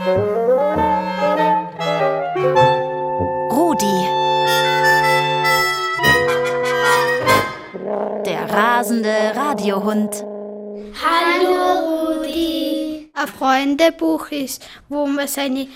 Rudi. Der rasende Radiohund. Hallo Rudi. Ein Freundebuch ist, wo man seine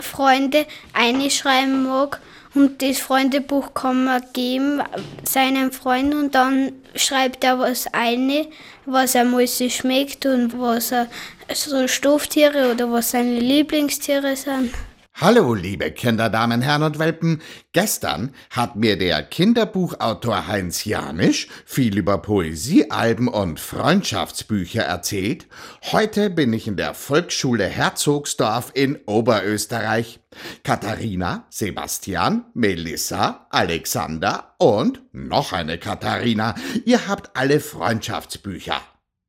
Freunde einschreiben mag und das Freundebuch kann man geben seinem Freund und dann schreibt er was ein, was er muss schmeckt und was er so Stofftiere oder was seine Lieblingstiere sind. Hallo, liebe Kinder, Damen, Herren und Welpen. Gestern hat mir der Kinderbuchautor Heinz Janisch viel über Poesiealben und Freundschaftsbücher erzählt. Heute bin ich in der Volksschule Herzogsdorf in Oberösterreich. Katharina, Sebastian, Melissa, Alexander und noch eine Katharina. Ihr habt alle Freundschaftsbücher.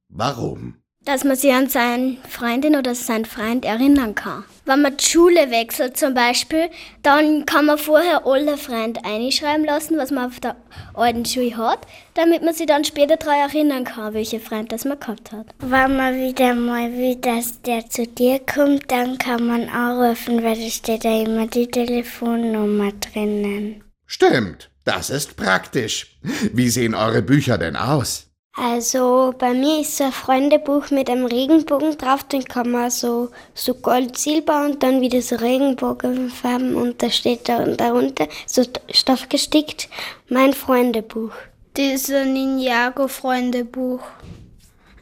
Warum? Dass man sich an seine Freundin oder seinen Freund erinnern kann. Wenn man die Schule wechselt zum Beispiel, dann kann man vorher alle Freunde einschreiben lassen, was man auf der alten Schule hat, damit man sich dann später daran erinnern kann, welche Freunde das man gehabt hat. Wenn man wieder mal will, dass der zu dir kommt, dann kann man anrufen, weil da steht da immer die Telefonnummer drinnen. Stimmt, das ist praktisch. Wie sehen eure Bücher denn aus? Also bei mir ist so ein Freundebuch mit einem Regenbogen drauf, den kann man so, so Gold, Silber und dann wieder so Regenbogenfarben und da steht da darunter so Stoff gestickt, mein Freundebuch. Das ist ein Ninjago-Freundebuch.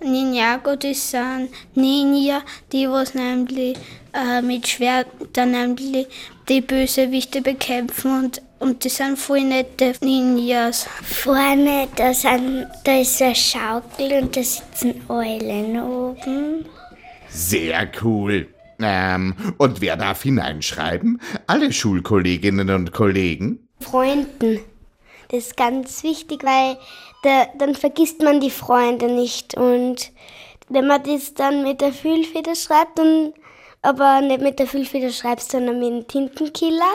Ninjago, das sind Ninja, die was nämlich äh, mit Schwertern nämlich die Bösewichte bekämpfen und und die sind voll nette Ninjas. Vorne, da, sind, da ist eine Schaukel und da sitzen Eulen oben. Sehr cool. Ähm, und wer darf hineinschreiben? Alle Schulkolleginnen und Kollegen? Freunden. Das ist ganz wichtig, weil da, dann vergisst man die Freunde nicht. Und wenn man das dann mit der Füllfeder schreibt, dann, aber nicht mit der Füllfeder schreibt, sondern mit dem Tintenkiller,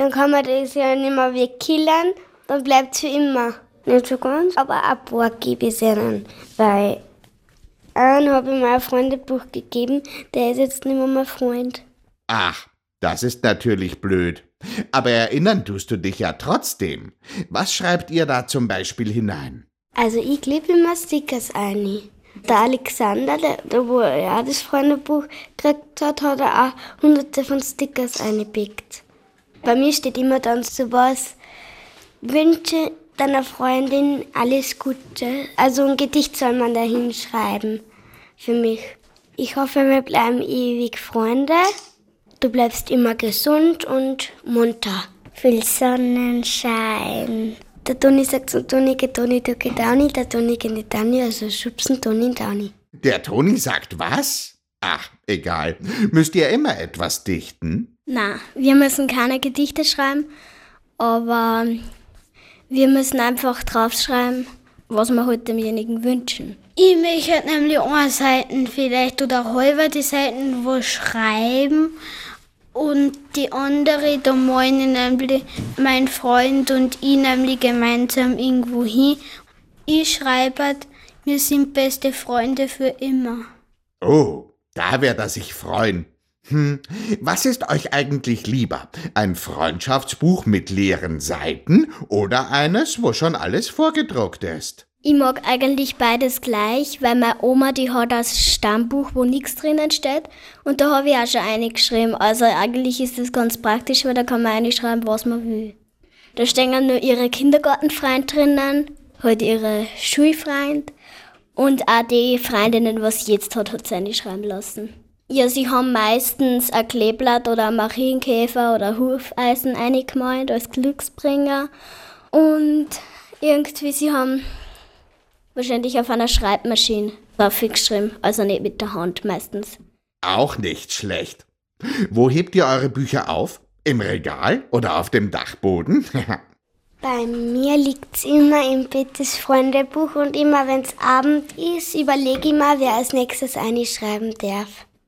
dann kann man das ja nicht mehr wegkillern, dann bleibt es für immer. Nicht so ganz, aber ein paar gebe ich ihnen, weil einen habe ich mal ein Freundebuch gegeben, der ist jetzt nicht mehr mein Freund. Ach, das ist natürlich blöd. Aber erinnern tust du dich ja trotzdem. Was schreibt ihr da zum Beispiel hinein? Also ich klebe immer Stickers ein. Der Alexander, der, der wo er das Freundebuch gekriegt hat, hat er auch hunderte von Stickers eingepickt. Bei mir steht immer dann sowas, wünsche deiner Freundin alles Gute. Also ein Gedicht soll man da hinschreiben für mich. Ich hoffe, wir bleiben ewig Freunde. Du bleibst immer gesund und munter. Viel Sonnenschein. Der Toni sagt zum Toni, geht Toni, du geht Downy, der Toni geht nicht Downy, also schubsen Toni Downy. Der Toni sagt was? Ach, egal. Müsst ihr immer etwas dichten? Na, wir müssen keine Gedichte schreiben, aber wir müssen einfach draufschreiben, was wir heute demjenigen wünschen. Ich möchte halt nämlich eine Seiten vielleicht oder halber die Seiten wo schreiben und die andere, da meine nämlich mein Freund und ich nämlich gemeinsam irgendwo hin. Ich schreibe, halt, wir sind beste Freunde für immer. Oh, da wird er sich freuen. Hm, was ist euch eigentlich lieber? Ein Freundschaftsbuch mit leeren Seiten oder eines, wo schon alles vorgedruckt ist? Ich mag eigentlich beides gleich, weil meine Oma, die hat das Stammbuch, wo nichts drinnen steht. Und da habe ich auch schon eingeschrieben. Also eigentlich ist das ganz praktisch, weil da kann man einschreiben, was man will. Da stehen nur ihre Kindergartenfreund drinnen, halt ihre Schulfreund und auch die Freundinnen, was sie jetzt hat, hat sie einschreiben lassen. Ja, sie haben meistens ein Kleeblatt oder ein Marienkäfer oder Hufeisen eingemalt als Glücksbringer. Und irgendwie, sie haben wahrscheinlich auf einer Schreibmaschine drauf geschrieben, also nicht mit der Hand meistens. Auch nicht schlecht. Wo hebt ihr eure Bücher auf? Im Regal oder auf dem Dachboden? Bei mir liegt es immer im Bett das Freundebuch und immer wenn es Abend ist, überlege ich mal, wer als nächstes einschreiben darf.